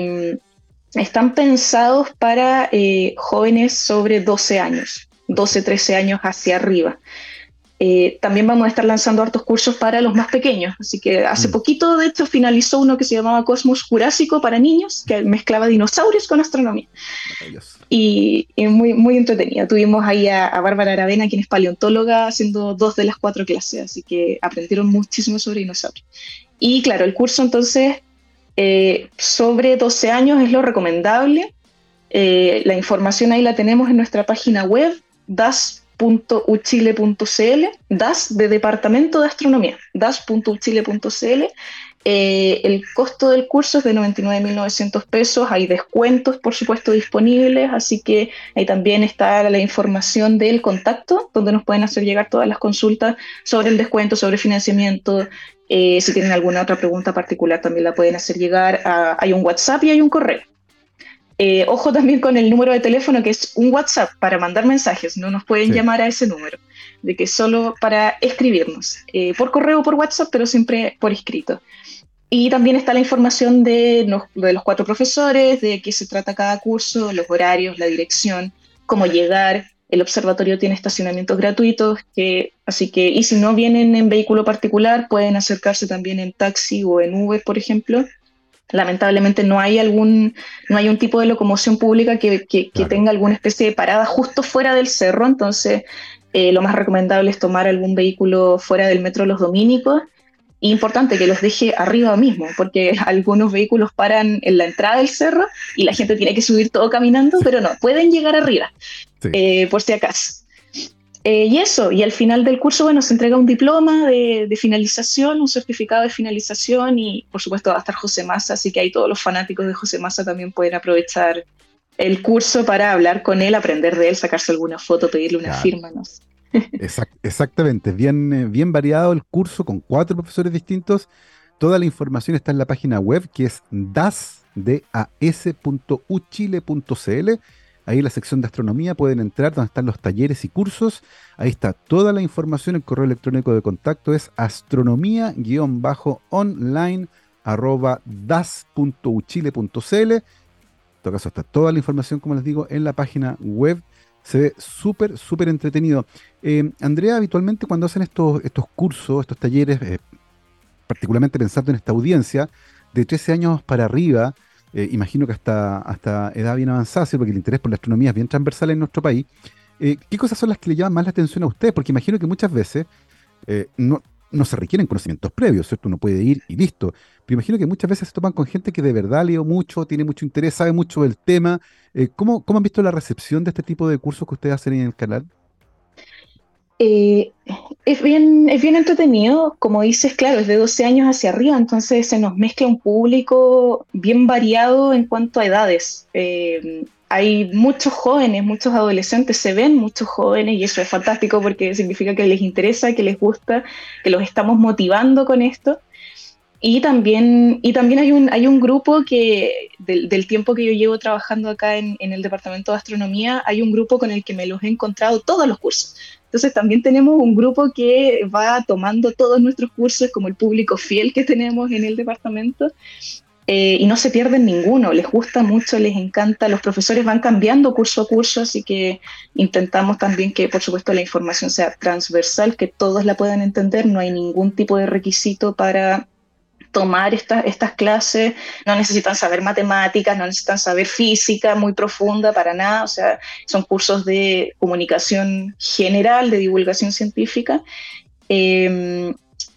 están pensados para eh, jóvenes sobre 12 años, 12, 13 años hacia arriba. Eh, también vamos a estar lanzando hartos cursos para los más pequeños, así que hace mm. poquito de hecho finalizó uno que se llamaba Cosmos Jurásico para niños, que mezclaba dinosaurios con astronomía. Y, muy, muy entretenida. Tuvimos ahí a, a, Bárbara Aravena, quien es paleontóloga, haciendo dos de las cuatro clases, así que aprendieron muchísimo sobre dinosaurios. Y claro, el curso entonces eh, sobre 12 años es lo recomendable. Eh, la información ahí la tenemos en nuestra página web. das.uchile.cl, das de Departamento de Astronomía, das.uchile.cl. Eh, el costo del curso es de 99.900 pesos, hay descuentos por supuesto disponibles, así que ahí también está la información del contacto, donde nos pueden hacer llegar todas las consultas sobre el descuento, sobre financiamiento. Eh, si tienen alguna otra pregunta particular también la pueden hacer llegar. hay un WhatsApp y hay un correo. Eh, ojo también con el número de teléfono, que es un WhatsApp para mandar mensajes, no nos pueden llamar a ese número, de que solo para escribirnos, eh, por correo o por WhatsApp, pero siempre por escrito. Y también está la información de, de los cuatro profesores, de qué se trata cada curso, los horarios, la dirección, cómo llegar. El observatorio tiene estacionamientos gratuitos, que, así que, y si no vienen en vehículo particular, pueden acercarse también en taxi o en Uber, por ejemplo, lamentablemente no hay algún, no hay un tipo de locomoción pública que, tenga alguna especie de parada justo fuera del cerro, entonces eh, lo más recomendable es tomar algún vehículo fuera del metro Los Dominicos. importante que los deje arriba mismo, porque algunos vehículos paran en la entrada del cerro y la gente tiene que subir todo caminando, pero no, pueden llegar arriba, eh, por si acaso. Eh, y eso, y al final del curso, bueno, se entrega un diploma de, finalización, un certificado de finalización y por supuesto va a estar José Massa, así que ahí todos los fanáticos de José Massa también pueden aprovechar el curso para hablar con él, aprender de él, sacarse alguna foto, pedirle una firma, no sé. exactamente, bien, eh, bien variado el curso con cuatro profesores distintos. Toda la información está en la página web que es das.uchile.cl Ahí en la sección de astronomía pueden entrar donde están los talleres y cursos. Ahí está toda la información. El correo electrónico de contacto es astronomía-online das.uchile.cl. En todo caso, está toda la información, como les digo, en la página web. Se ve súper, súper entretenido. Eh, Andrea, habitualmente cuando hacen estos, estos cursos, estos talleres, eh, particularmente pensando en esta audiencia, de 13 años para arriba, eh, imagino que hasta, hasta edad bien avanzada, porque el interés por la astronomía es bien transversal en nuestro país. Eh, ¿Qué cosas son las que le llaman más la atención a usted? Porque imagino que muchas veces eh, no, no se requieren conocimientos previos, ¿cierto? Uno puede ir y listo. Pero imagino que muchas veces se toman con gente que de verdad leo mucho, tiene mucho interés, sabe mucho del tema. ¿cómo, ¿Cómo han visto la recepción de este tipo de cursos que ustedes hacen en el canal? Eh, es, bien, es bien entretenido, como dices, claro, es de 12 años hacia arriba, entonces se nos mezcla un público bien variado en cuanto a edades. Eh, hay muchos jóvenes, muchos adolescentes, se ven muchos jóvenes y eso es fantástico porque significa que les interesa, que les gusta, que los estamos motivando con esto. Y también, y también hay, un, hay un grupo que, del, tiempo que yo llevo trabajando acá en, en, el Departamento de Astronomía, hay un grupo con el que me los he encontrado todos los cursos. Entonces también tenemos un grupo que va tomando todos nuestros cursos como el público fiel que tenemos en el departamento eh, y no se pierden ninguno, les gusta mucho, les encanta, los profesores van cambiando curso a curso, así que intentamos también que por supuesto la información sea transversal, que todos la puedan entender, no hay ningún tipo de requisito para tomar estas clases, no necesitan saber matemáticas, no necesitan saber física muy profunda para nada, o sea, son cursos de comunicación general, de divulgación científica. Em,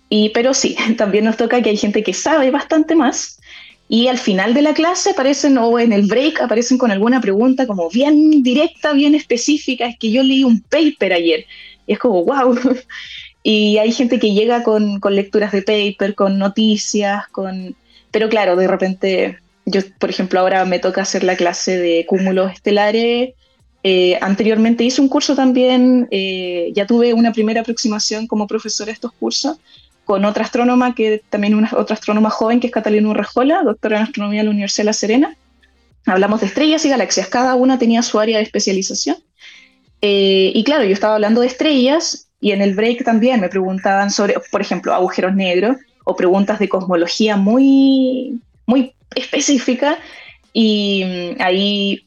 y, pero sí, también nos toca que hay gente que sabe bastante más y al final de la clase aparecen o en el break aparecen con alguna pregunta como bien directa, bien específica, es que yo leí un paper ayer y es como, wow, Y hay gente que llega con, lecturas de paper, con noticias, con... Pero claro, de repente, yo por ejemplo ahora me toca hacer la clase de cúmulos estelares. Eh, anteriormente hice un curso también, eh, ya tuve una primera aproximación como profesora de estos cursos con otra astrónoma, que también una otra astrónoma joven, que es Catalina Urrejola, doctora en astronomía de la Universidad de La Serena. Hablamos de estrellas y galaxias, cada una tenía su área de especialización. Eh, y claro, yo estaba hablando de estrellas y en el break también me preguntaban sobre, por ejemplo, agujeros negros o preguntas de cosmología muy, muy específicas. Y mm, ahí,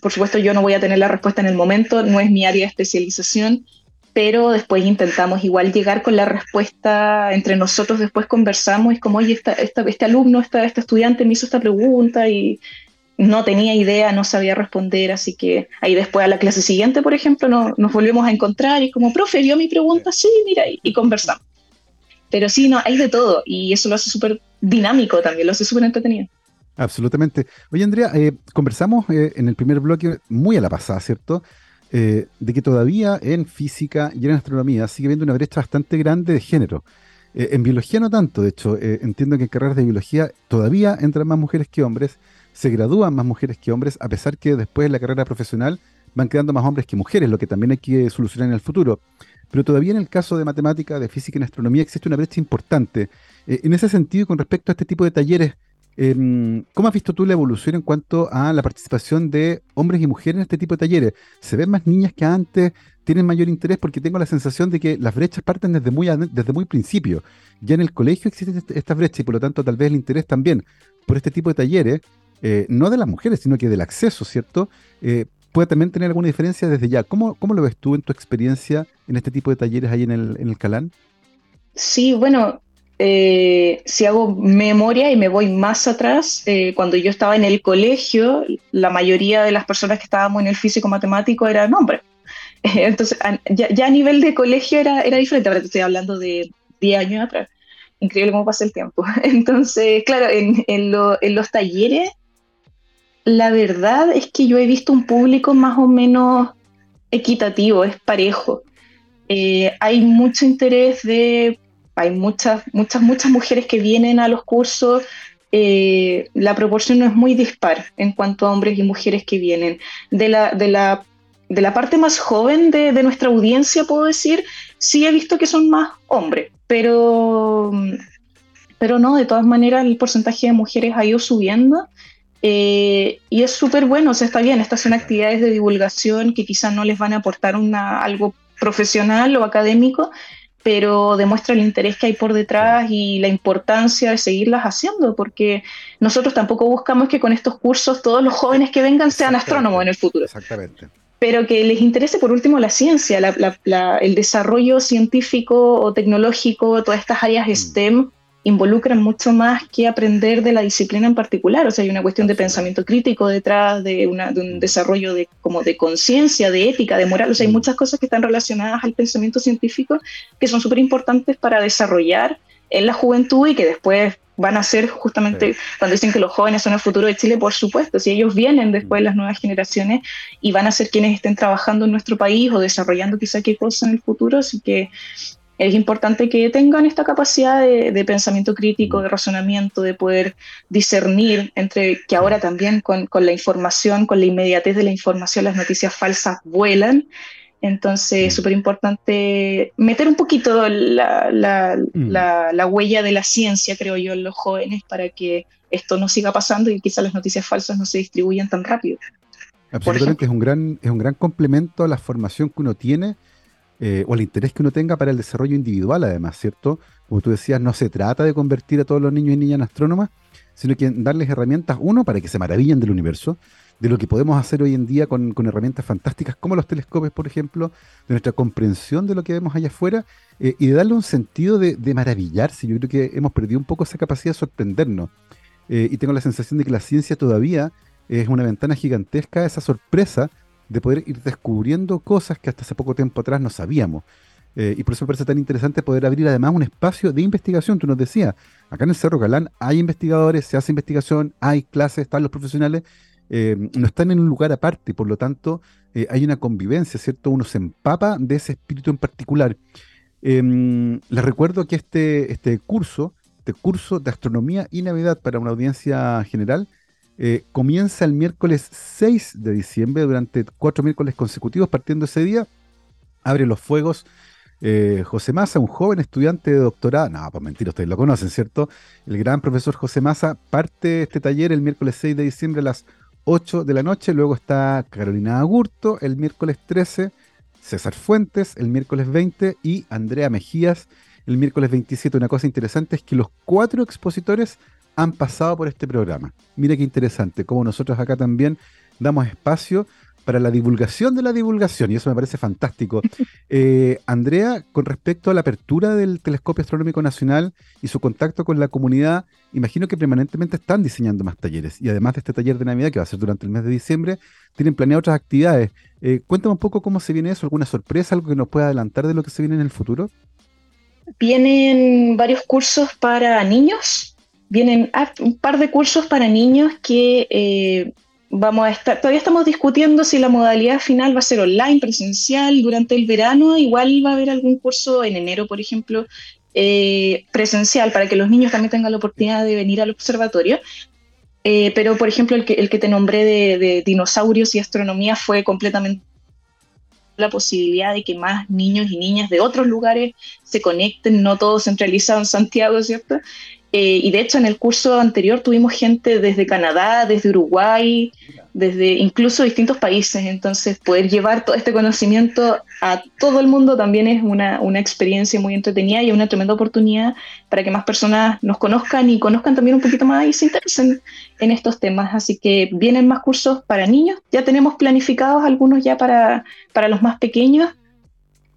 por supuesto, yo no voy a tener la respuesta en el momento, no es mi área de especialización, pero después intentamos igual llegar con la respuesta entre nosotros, después conversamos, y es como, oye, esta, este alumno, esta, este estudiante me hizo esta pregunta y no tenía idea, no sabía responder, así que ahí después a la clase siguiente, por ejemplo, no, nos volvemos a encontrar y como, profe, vio mi pregunta, sí, mira, y, conversamos. Pero sí, no, hay de todo y eso lo hace súper dinámico también, lo hace súper entretenido. Absolutamente. Oye, Andrea, eh, conversamos eh, en el primer bloque muy a la pasada, ¿cierto? eh, de que todavía en física y en astronomía sigue habiendo una brecha bastante grande de género. En biología no tanto, de hecho, entiendo que en carreras de biología todavía entran más mujeres que hombres, se gradúan más mujeres que hombres, a pesar que después en la carrera profesional van quedando más hombres que mujeres, lo que también hay que solucionar en el futuro. Pero todavía en el caso de matemática, de física y en astronomía existe una brecha importante. en ese sentido, con respecto a este tipo de talleres, Em, ¿Cómo has visto tú la evolución en cuanto a la participación de hombres y mujeres en este tipo de talleres? ¿Se ven más niñas que antes? ¿Tienen mayor interés? Porque tengo la sensación de que las brechas parten desde muy, desde muy principio. Ya en el colegio existen estas brechas y por lo tanto tal vez el interés también por este tipo de talleres, eh, no de las mujeres, sino que del acceso, ¿cierto? Eh, puede también tener alguna diferencia desde ya. ¿Cómo, ¿Cómo, lo ves tú en tu experiencia en este tipo de talleres ahí en el, en el Calán? Sí, bueno, eh, si hago memoria y me voy más atrás, eh, cuando yo estaba en el colegio, la mayoría de las personas que estábamos en el físico matemático eran hombres. Entonces, ya, a nivel de colegio era, era diferente, ahora te estoy hablando de 10 años atrás. Increíble cómo pasa el tiempo. Entonces, claro, en, en, los talleres, la verdad es que yo he visto un público más o menos equitativo, es parejo. Eh, hay mucho interés de hay muchas, muchas, muchas mujeres que vienen a los cursos. Eh, la proporción no es muy dispar en cuanto a hombres y mujeres que vienen. De la, de la, de la parte más joven de, de nuestra audiencia, puedo decir, sí he visto que son más hombres, pero, pero no, de todas maneras el porcentaje de mujeres ha ido subiendo. Eh, y es súper bueno, o sea, está bien, estas son actividades de divulgación que quizás no les van a aportar una, algo profesional o académico, pero demuestra el interés que hay por detrás y la importancia de seguirlas haciendo, porque nosotros tampoco buscamos que con estos cursos todos los jóvenes que vengan sean astrónomos en el futuro. Exactamente. Pero que les interese por último la ciencia, el desarrollo científico o tecnológico, todas estas áreas mm. STEM involucran mucho más que aprender de la disciplina en particular. O sea, hay una cuestión de pensamiento crítico detrás, de, un mm. desarrollo de, como de conciencia, de ética, de moral. O sea, hay mm. muchas cosas que están relacionadas al pensamiento científico que son súper importantes para desarrollar en la juventud y que después van a ser justamente cuando dicen que los jóvenes son el futuro de Chile, por supuesto, si ellos vienen después de las nuevas generaciones y van a ser quienes estén trabajando en nuestro país o desarrollando quizá qué cosa en el futuro, así que es importante que tengan esta capacidad de, pensamiento crítico, de razonamiento, de poder discernir entre que ahora también con, la información, con la inmediatez de la información, las noticias falsas vuelan. Entonces es súper importante meter un poquito mm. la, huella de la ciencia, creo yo, en los jóvenes para que esto no siga pasando y quizás las noticias falsas no se distribuyan tan rápido. Absolutamente, es un, gran, es un gran complemento a la formación que uno tiene eh, o el interés que uno tenga para el desarrollo individual, además, ¿cierto? Como tú decías, no se trata de convertir a todos los niños y niñas en astrónomas, sino que darles herramientas, uno, para que se maravillen del universo, de lo que podemos hacer hoy en día con, herramientas fantásticas como los telescopios, por ejemplo, de nuestra comprensión de lo que vemos allá afuera eh, y de darle un sentido de, maravillarse. Yo creo que hemos perdido un poco esa capacidad de sorprendernos. Eh, y tengo la sensación de que la ciencia todavía es una ventana gigantesca, esa sorpresa de poder ir descubriendo cosas que hasta hace poco tiempo atrás no sabíamos. Eh, y por eso me parece tan interesante poder abrir además un espacio de investigación. Tú nos decías, acá en el Cerro Galán hay investigadores, se hace investigación, hay clases, están los profesionales, eh, no están en un lugar aparte, por lo tanto eh, hay una convivencia, ¿cierto? Uno se empapa de ese espíritu en particular. Em, les recuerdo que este, este curso, este curso de astronomía y Navidad para una audiencia general, eh, comienza el miércoles 6 de diciembre, durante cuatro miércoles consecutivos, partiendo ese día, abre los fuegos eh, José Massa, un joven estudiante de doctorado, no, pues mentira, ustedes lo conocen, ¿cierto? El gran profesor José Massa parte este taller el miércoles 6 de diciembre a las 8 de la noche, luego está Carolina Agurto el miércoles 13, César Fuentes el miércoles 20 y Andrea Mejías el miércoles 27. Una cosa interesante es que los cuatro expositores han pasado por este programa. Mira qué interesante, como nosotros acá también damos espacio para la divulgación de la divulgación, y eso me parece fantástico. Eh, Andrea, con respecto a la apertura del Telescopio Astronómico Nacional y su contacto con la comunidad, imagino que permanentemente están diseñando más talleres, y además de este taller de Navidad, que va a ser durante el mes de diciembre, tienen planeado otras actividades. Eh, cuéntame un poco cómo se viene eso, alguna sorpresa, algo que nos pueda adelantar de lo que se viene en el futuro. Vienen varios cursos para niños, vienen un par de cursos para niños que eh, vamos a estar, todavía estamos discutiendo si la modalidad final va a ser online, presencial, durante el verano, igual va a haber algún curso en enero, por ejemplo, eh, presencial, para que los niños también tengan la oportunidad de venir al observatorio. Eh, pero, por ejemplo, el que, el que te nombré de, dinosaurios y astronomía fue completamente la posibilidad de que más niños y niñas de otros lugares se conecten, no todos centralizados en Santiago, ¿cierto? Eh, y de hecho en el curso anterior tuvimos gente desde Canadá, desde Uruguay, desde incluso distintos países. Entonces poder llevar todo este conocimiento a todo el mundo también es una, una experiencia muy entretenida y una tremenda oportunidad para que más personas nos conozcan y conozcan también un poquito más y se interesen en estos temas. Así que vienen más cursos para niños. Ya tenemos planificados algunos ya para, para los más pequeños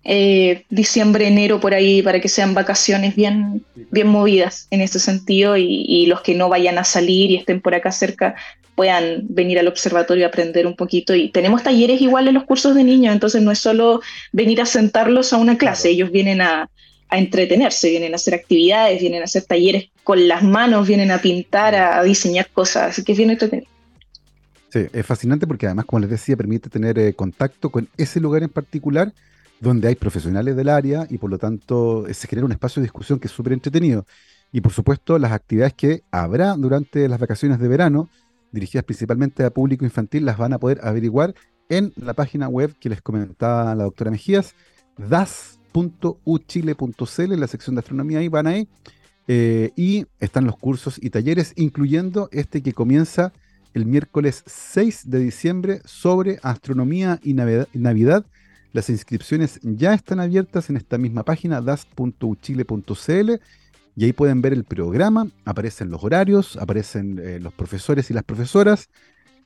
eh, diciembre, enero, por ahí, para que sean vacaciones bien, bien movidas en ese sentido y, los que no vayan a salir y estén por acá cerca puedan venir al observatorio a aprender un poquito. Y tenemos talleres igual en los cursos de niños, entonces no es solo venir a sentarlos a una clase, ellos vienen a, entretenerse, vienen a hacer actividades, vienen a hacer talleres con las manos, vienen a pintar, a, diseñar cosas, así que es bien entretenido. Sí, es fascinante porque además, como les decía, permite tener eh, contacto con ese lugar en particular donde hay profesionales del área y por lo tanto eh, se genera un espacio de discusión que es súper entretenido. Y por supuesto las actividades que habrá durante las vacaciones de verano, dirigidas principalmente a público infantil, las van a poder averiguar en la página web que les comentaba la doctora Mejías, das.uchile.cl, en la sección de astronomía, y van ahí. Eh, y están los cursos y talleres, incluyendo este que comienza el miércoles 6 de diciembre sobre astronomía y Navidad las inscripciones ya están abiertas en esta misma página, das.uchile.cl, y ahí pueden ver el programa, aparecen los horarios, aparecen eh, los profesores y las profesoras,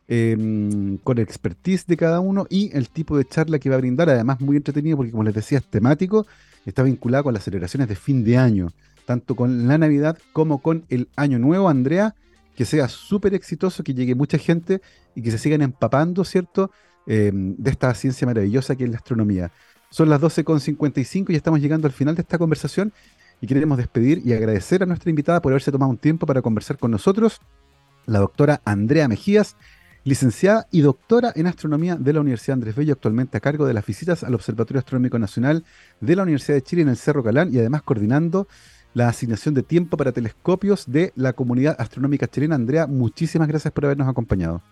em, con el expertise de cada uno y el tipo de charla que va a brindar, además muy entretenido porque como les decía es temático, está vinculado con las celebraciones de fin de año, tanto con la Navidad como con el Año Nuevo, Andrea, que sea súper exitoso, que llegue mucha gente y que se sigan empapando, ¿cierto? Em, de esta ciencia maravillosa que es la astronomía. Son las 12.55 y estamos llegando al final de esta conversación y queremos despedir y agradecer a nuestra invitada por haberse tomado un tiempo para conversar con nosotros, la doctora Andrea Mejías, licenciada y doctora en astronomía de la Universidad Andrés Bello, actualmente a cargo de las visitas al Observatorio Astronómico Nacional de la Universidad de Chile en el Cerro Calán y además coordinando la asignación de tiempo para telescopios de la comunidad astronómica chilena. Andrea, muchísimas gracias por habernos acompañado.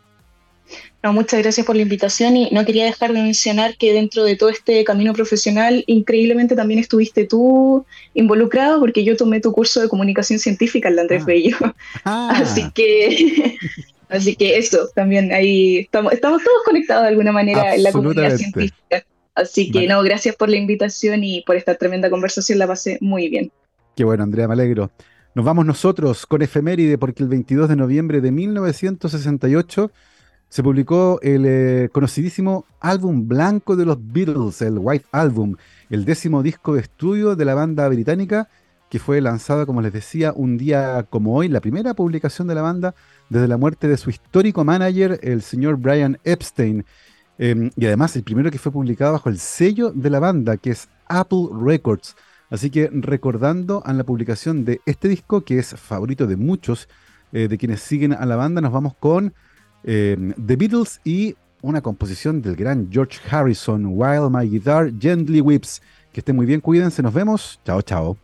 No, muchas gracias por la invitación y no quería dejar de mencionar que dentro de todo este camino profesional, increíblemente también estuviste tú involucrado porque yo tomé tu curso de comunicación científica en la Andrés ah. Bello. Ah. Así que así que eso, también ahí estamos, estamos todos conectados de alguna manera en la comunidad científica. Así que no, gracias por la invitación y por esta tremenda conversación, la pasé muy bien. Qué bueno, Andrea, me alegro. Nos vamos nosotros con efeméride porque el 22 de noviembre de 1968 se publicó el eh, conocidísimo álbum blanco de los Beatles, el White Album, el décimo disco de estudio de la banda británica, que fue lanzado, como les decía, un día como hoy, la primera publicación de la banda desde la muerte de su histórico manager, el señor Brian Epstein. Em, y además el primero que fue publicado bajo el sello de la banda, que es Apple Records. Así que recordando a la publicación de este disco, que es favorito de muchos eh, de quienes siguen a la banda, nos vamos con eh, The Beatles y una composición del gran George Harrison, While My Guitar Gently Whips. Que estén muy bien, cuídense, nos vemos. Chao, chao.